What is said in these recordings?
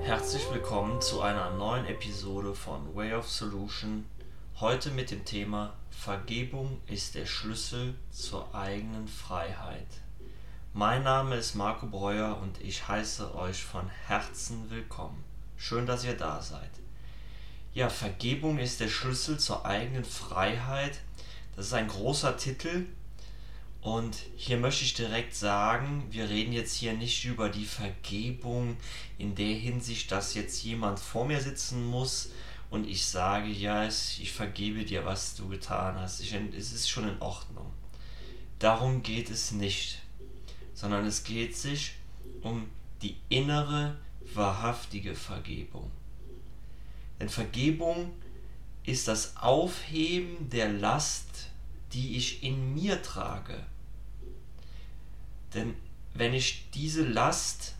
Herzlich willkommen zu einer neuen Episode von Way of Solution. Heute mit dem Thema Vergebung ist der Schlüssel zur eigenen Freiheit. Mein Name ist Marco Breuer und ich heiße euch von Herzen willkommen. Schön, dass ihr da seid. Ja, Vergebung ist der Schlüssel zur eigenen Freiheit. Das ist ein großer Titel, und hier möchte ich direkt sagen, wir reden jetzt hier nicht über die Vergebung in der Hinsicht, dass jetzt jemand vor mir sitzen muss und ich sage, ja, ich vergebe dir, was du getan hast. Ich, es ist schon in Ordnung. Darum geht es nicht, sondern es geht sich um die innere, wahrhaftige Vergebung. Denn Vergebung ist das Aufheben der Last, die ich in mir trage. Denn wenn ich diese Last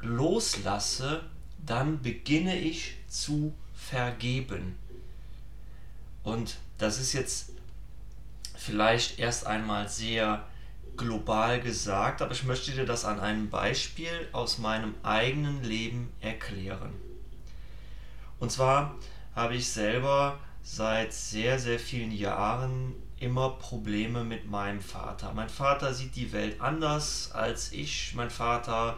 loslasse, dann beginne ich zu vergeben. Und das ist jetzt vielleicht erst einmal sehr global gesagt, aber ich möchte dir das an einem Beispiel aus meinem eigenen Leben erklären. Und zwar habe ich selber seit sehr, sehr vielen Jahren immer Probleme mit meinem Vater. Mein Vater sieht die Welt anders als ich. Mein Vater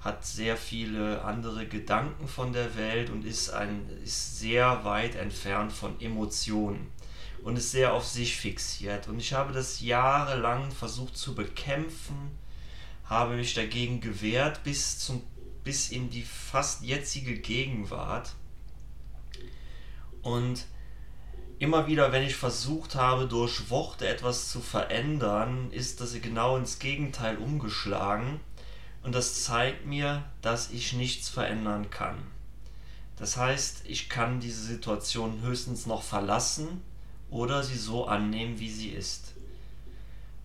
hat sehr viele andere Gedanken von der Welt und ist, ein, ist sehr weit entfernt von Emotionen und ist sehr auf sich fixiert. Und ich habe das jahrelang versucht zu bekämpfen, habe mich dagegen gewehrt bis, zum, bis in die fast jetzige Gegenwart. Und immer wieder, wenn ich versucht habe, durch Worte etwas zu verändern, ist das genau ins Gegenteil umgeschlagen. Und das zeigt mir, dass ich nichts verändern kann. Das heißt, ich kann diese Situation höchstens noch verlassen oder sie so annehmen, wie sie ist.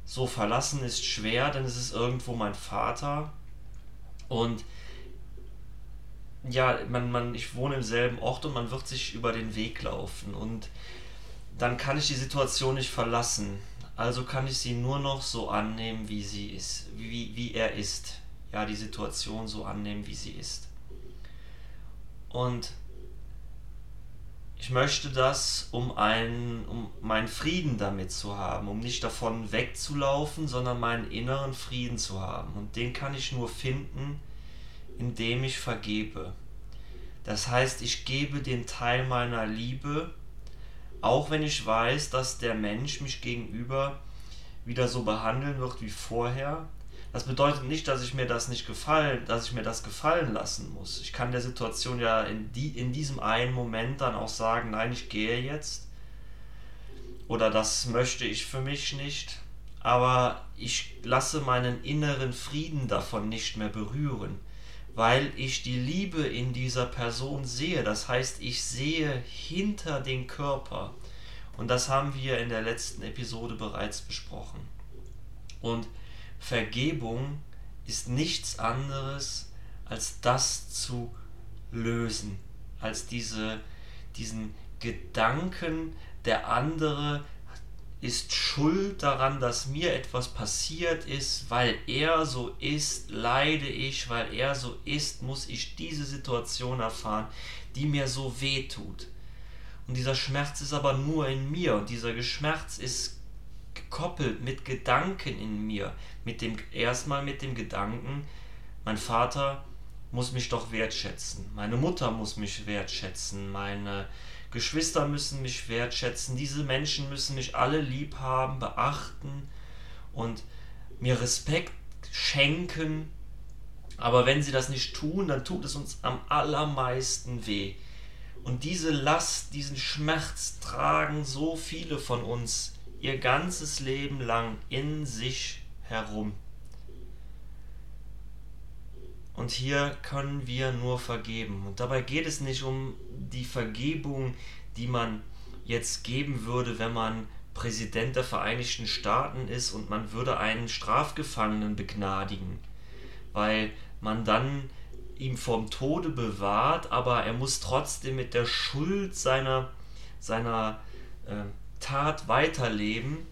So verlassen ist schwer, denn es ist irgendwo mein Vater. Und ja, man, man, ich wohne im selben Ort und man wird sich über den Weg laufen. Und dann kann ich die Situation nicht verlassen. Also kann ich sie nur noch so annehmen, wie sie ist, wie, wie er ist. Ja, die Situation so annehmen, wie sie ist. Und ich möchte das, um, einen, um meinen Frieden damit zu haben, um nicht davon wegzulaufen, sondern meinen inneren Frieden zu haben. Und den kann ich nur finden, indem ich vergebe. Das heißt, ich gebe den Teil meiner Liebe, auch wenn ich weiß, dass der Mensch mich gegenüber wieder so behandeln wird wie vorher. Das bedeutet nicht, dass ich mir das nicht gefallen, dass ich mir das gefallen lassen muss. Ich kann der Situation ja in, die, in diesem einen Moment dann auch sagen, nein, ich gehe jetzt. Oder das möchte ich für mich nicht. Aber ich lasse meinen inneren Frieden davon nicht mehr berühren weil ich die Liebe in dieser Person sehe. Das heißt, ich sehe hinter den Körper. Und das haben wir in der letzten Episode bereits besprochen. Und Vergebung ist nichts anderes, als das zu lösen, als diese, diesen Gedanken, der andere ist schuld daran, dass mir etwas passiert ist, weil er so ist, leide ich, weil er so ist, muss ich diese Situation erfahren, die mir so weh tut. Und dieser Schmerz ist aber nur in mir und dieser Schmerz ist gekoppelt mit Gedanken in mir, mit dem erstmal mit dem Gedanken, mein Vater muss mich doch wertschätzen, meine Mutter muss mich wertschätzen, meine Geschwister müssen mich wertschätzen, diese Menschen müssen mich alle lieb haben, beachten und mir Respekt schenken. Aber wenn sie das nicht tun, dann tut es uns am allermeisten weh. Und diese Last, diesen Schmerz tragen so viele von uns ihr ganzes Leben lang in sich herum. Und hier können wir nur vergeben. Und dabei geht es nicht um die Vergebung, die man jetzt geben würde, wenn man Präsident der Vereinigten Staaten ist und man würde einen Strafgefangenen begnadigen, weil man dann ihm vom Tode bewahrt, aber er muss trotzdem mit der Schuld seiner, seiner äh, Tat weiterleben.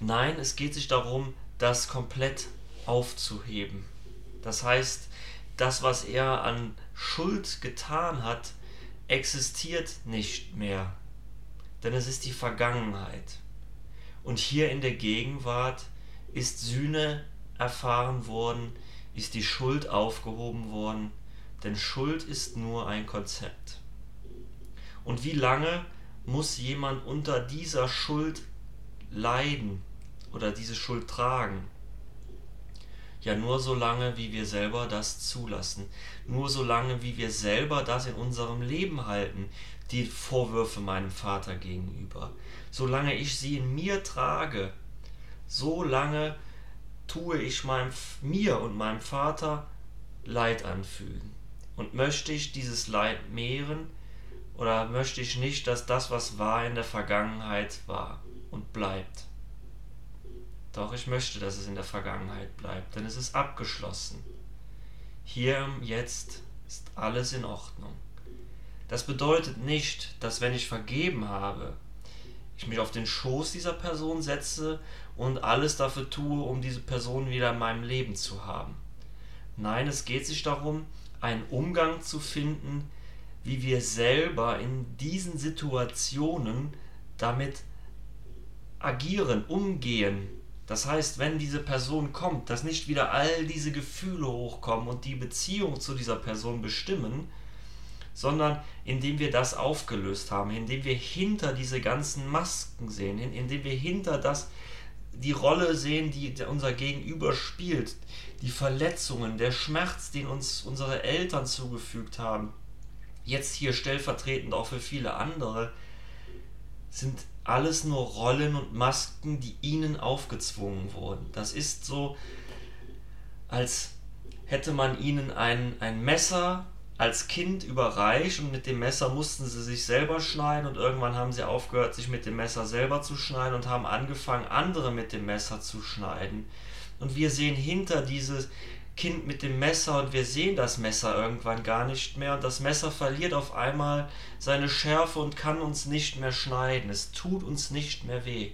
Nein, es geht sich darum, das komplett aufzuheben. Das heißt, das, was er an Schuld getan hat, existiert nicht mehr, denn es ist die Vergangenheit. Und hier in der Gegenwart ist Sühne erfahren worden, ist die Schuld aufgehoben worden, denn Schuld ist nur ein Konzept. Und wie lange muss jemand unter dieser Schuld leiden oder diese Schuld tragen? Ja, nur so lange, wie wir selber das zulassen. Nur so lange, wie wir selber das in unserem Leben halten, die Vorwürfe meinem Vater gegenüber. Solange ich sie in mir trage, so lange tue ich meinem, mir und meinem Vater Leid anfügen. Und möchte ich dieses Leid mehren oder möchte ich nicht, dass das, was war in der Vergangenheit, war und bleibt. Doch ich möchte, dass es in der Vergangenheit bleibt, denn es ist abgeschlossen. Hier im Jetzt ist alles in Ordnung. Das bedeutet nicht, dass wenn ich vergeben habe, ich mich auf den Schoß dieser Person setze und alles dafür tue, um diese Person wieder in meinem Leben zu haben. Nein, es geht sich darum, einen Umgang zu finden, wie wir selber in diesen Situationen damit agieren, umgehen, das heißt, wenn diese Person kommt, dass nicht wieder all diese Gefühle hochkommen und die Beziehung zu dieser Person bestimmen, sondern indem wir das aufgelöst haben, indem wir hinter diese ganzen Masken sehen, indem wir hinter das die Rolle sehen, die unser Gegenüber spielt, die Verletzungen, der Schmerz, den uns unsere Eltern zugefügt haben, jetzt hier stellvertretend auch für viele andere, sind alles nur Rollen und Masken, die ihnen aufgezwungen wurden. Das ist so, als hätte man ihnen ein, ein Messer als Kind überreicht und mit dem Messer mussten sie sich selber schneiden und irgendwann haben sie aufgehört, sich mit dem Messer selber zu schneiden und haben angefangen, andere mit dem Messer zu schneiden. Und wir sehen hinter dieses, Kind mit dem Messer und wir sehen das Messer irgendwann gar nicht mehr und das Messer verliert auf einmal seine Schärfe und kann uns nicht mehr schneiden. Es tut uns nicht mehr weh,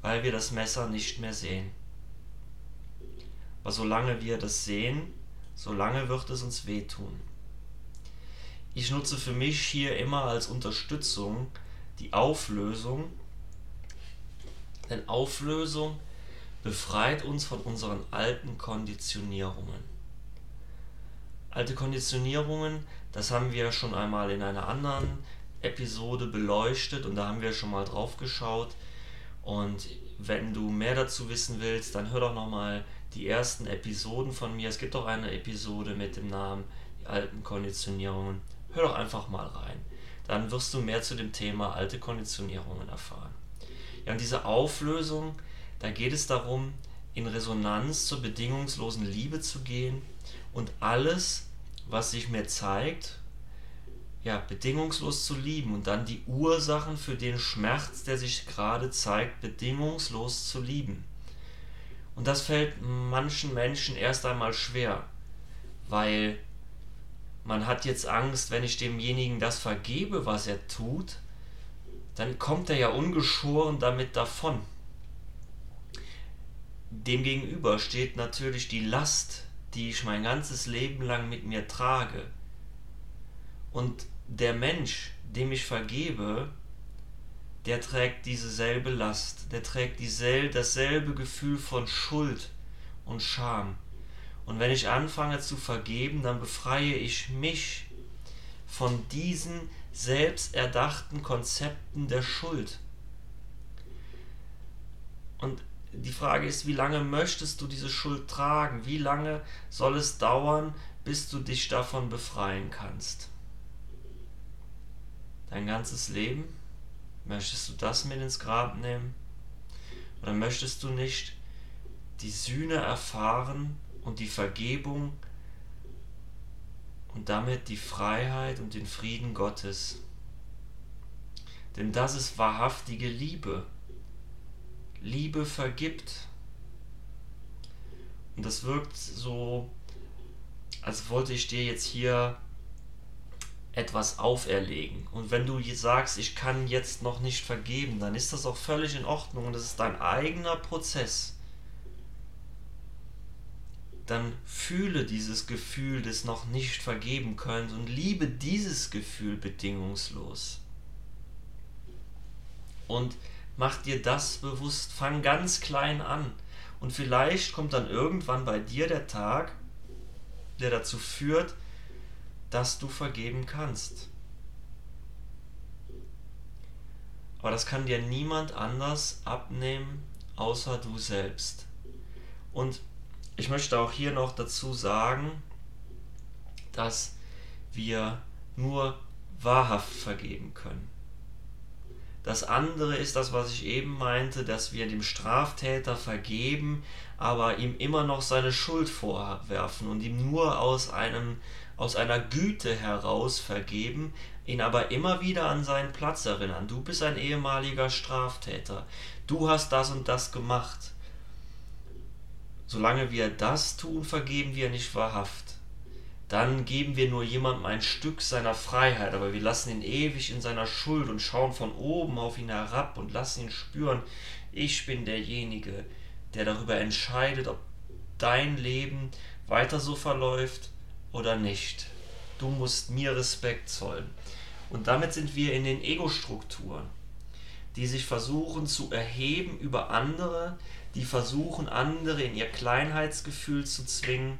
weil wir das Messer nicht mehr sehen. Aber solange wir das sehen, solange wird es uns wehtun. Ich nutze für mich hier immer als Unterstützung die Auflösung, denn Auflösung befreit uns von unseren alten Konditionierungen. Alte Konditionierungen, das haben wir schon einmal in einer anderen Episode beleuchtet und da haben wir schon mal drauf geschaut. Und wenn du mehr dazu wissen willst, dann hör doch nochmal die ersten Episoden von mir. Es gibt auch eine Episode mit dem Namen Die alten Konditionierungen. Hör doch einfach mal rein. Dann wirst du mehr zu dem Thema alte Konditionierungen erfahren. Ja, und diese Auflösung, da geht es darum, in Resonanz zur bedingungslosen Liebe zu gehen und alles, was sich mir zeigt, ja, bedingungslos zu lieben und dann die Ursachen für den Schmerz, der sich gerade zeigt, bedingungslos zu lieben. Und das fällt manchen Menschen erst einmal schwer, weil man hat jetzt Angst, wenn ich demjenigen das vergebe, was er tut, dann kommt er ja ungeschoren damit davon. Demgegenüber steht natürlich die Last, die ich mein ganzes Leben lang mit mir trage. Und der Mensch, dem ich vergebe, der trägt dieselbe Last, der trägt dieselbe, dasselbe Gefühl von Schuld und Scham. Und wenn ich anfange zu vergeben, dann befreie ich mich von diesen selbsterdachten Konzepten der Schuld. Und die Frage ist, wie lange möchtest du diese Schuld tragen? Wie lange soll es dauern, bis du dich davon befreien kannst? Dein ganzes Leben? Möchtest du das mit ins Grab nehmen? Oder möchtest du nicht die Sühne erfahren und die Vergebung und damit die Freiheit und den Frieden Gottes? Denn das ist wahrhaftige Liebe. Liebe vergibt. Und das wirkt so, als wollte ich dir jetzt hier etwas auferlegen. Und wenn du sagst, ich kann jetzt noch nicht vergeben, dann ist das auch völlig in Ordnung und das ist dein eigener Prozess. Dann fühle dieses Gefühl des noch nicht vergeben können und liebe dieses Gefühl bedingungslos. Und mach dir das bewusst, fang ganz klein an. Und vielleicht kommt dann irgendwann bei dir der Tag, der dazu führt, dass du vergeben kannst. Aber das kann dir niemand anders abnehmen, außer du selbst. Und ich möchte auch hier noch dazu sagen, dass wir nur wahrhaft vergeben können. Das andere ist das, was ich eben meinte, dass wir dem Straftäter vergeben, aber ihm immer noch seine Schuld vorwerfen und ihm nur aus einem aus einer Güte heraus vergeben, ihn aber immer wieder an seinen Platz erinnern. Du bist ein ehemaliger Straftäter. Du hast das und das gemacht. Solange wir das tun, vergeben wir nicht wahrhaft dann geben wir nur jemandem ein Stück seiner Freiheit, aber wir lassen ihn ewig in seiner Schuld und schauen von oben auf ihn herab und lassen ihn spüren, ich bin derjenige, der darüber entscheidet, ob dein Leben weiter so verläuft oder nicht. Du musst mir Respekt zollen. Und damit sind wir in den Ego-Strukturen, die sich versuchen zu erheben über andere, die versuchen, andere in ihr Kleinheitsgefühl zu zwingen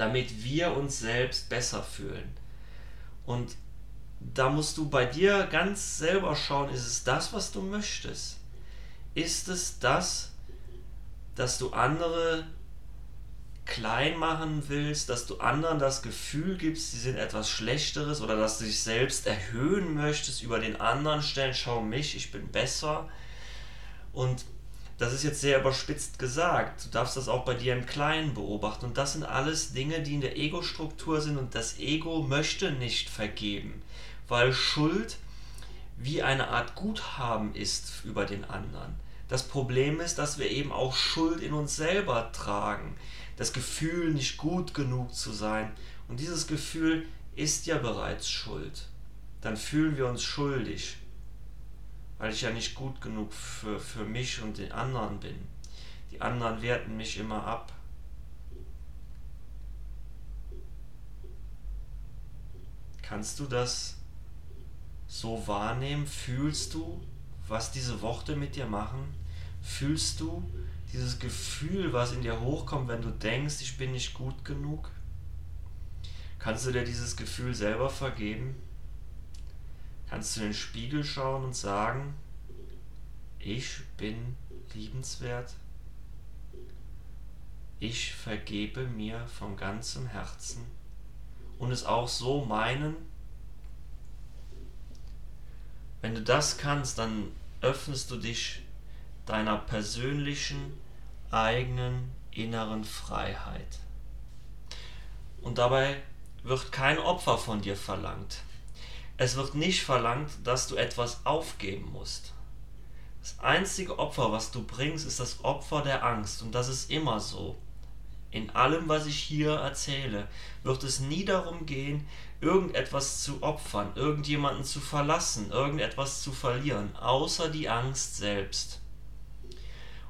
damit wir uns selbst besser fühlen. Und da musst du bei dir ganz selber schauen, ist es das, was du möchtest? Ist es das, dass du andere klein machen willst, dass du anderen das Gefühl gibst, sie sind etwas Schlechteres oder dass du dich selbst erhöhen möchtest, über den anderen stellen, schau mich, ich bin besser. Und das ist jetzt sehr überspitzt gesagt. Du darfst das auch bei dir im Kleinen beobachten. Und das sind alles Dinge, die in der Ego-Struktur sind. Und das Ego möchte nicht vergeben, weil Schuld wie eine Art Guthaben ist über den anderen. Das Problem ist, dass wir eben auch Schuld in uns selber tragen. Das Gefühl, nicht gut genug zu sein. Und dieses Gefühl ist ja bereits Schuld. Dann fühlen wir uns schuldig weil ich ja nicht gut genug für, für mich und den anderen bin. Die anderen werten mich immer ab. Kannst du das so wahrnehmen? Fühlst du, was diese Worte mit dir machen? Fühlst du dieses Gefühl, was in dir hochkommt, wenn du denkst, ich bin nicht gut genug? Kannst du dir dieses Gefühl selber vergeben? Kannst du in den Spiegel schauen und sagen, ich bin liebenswert. Ich vergebe mir von ganzem Herzen und es auch so meinen. Wenn du das kannst, dann öffnest du dich deiner persönlichen, eigenen, inneren Freiheit. Und dabei wird kein Opfer von dir verlangt. Es wird nicht verlangt, dass du etwas aufgeben musst. Das einzige Opfer, was du bringst, ist das Opfer der Angst. Und das ist immer so. In allem, was ich hier erzähle, wird es nie darum gehen, irgendetwas zu opfern, irgendjemanden zu verlassen, irgendetwas zu verlieren, außer die Angst selbst.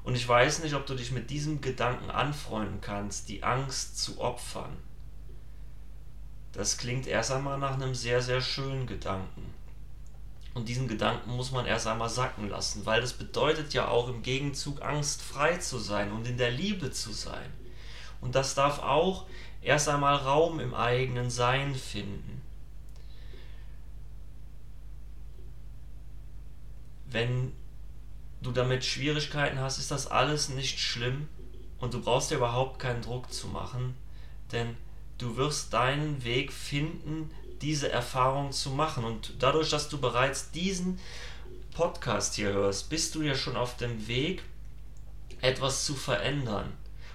Und ich weiß nicht, ob du dich mit diesem Gedanken anfreunden kannst, die Angst zu opfern. Das klingt erst einmal nach einem sehr, sehr schönen Gedanken. Und diesen Gedanken muss man erst einmal sacken lassen, weil das bedeutet ja auch im Gegenzug angstfrei zu sein und in der Liebe zu sein. Und das darf auch erst einmal Raum im eigenen Sein finden. Wenn du damit Schwierigkeiten hast, ist das alles nicht schlimm und du brauchst dir überhaupt keinen Druck zu machen, denn du wirst deinen Weg finden, diese Erfahrung zu machen. Und dadurch, dass du bereits diesen Podcast hier hörst, bist du ja schon auf dem Weg, etwas zu verändern.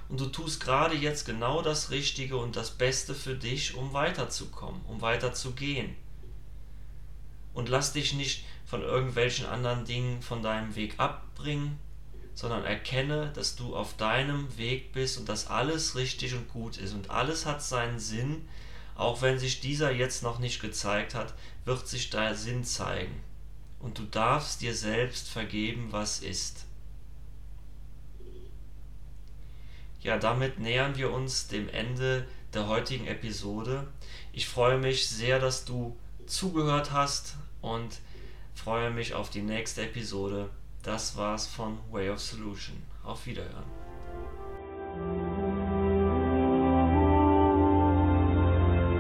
Und du tust gerade jetzt genau das Richtige und das Beste für dich, um weiterzukommen, um weiterzugehen. Und lass dich nicht von irgendwelchen anderen Dingen von deinem Weg abbringen, sondern erkenne, dass du auf deinem Weg bist und dass alles richtig und gut ist und alles hat seinen Sinn, Auch wenn sich dieser jetzt noch nicht gezeigt hat, wird sich der Sinn zeigen. Und du darfst dir selbst vergeben, was ist. Ja, damit nähern wir uns dem Ende der heutigen Episode. Ich freue mich sehr, dass du zugehört hast und freue mich auf die nächste Episode. Das war's von Way of Solution. Auf Wiederhören.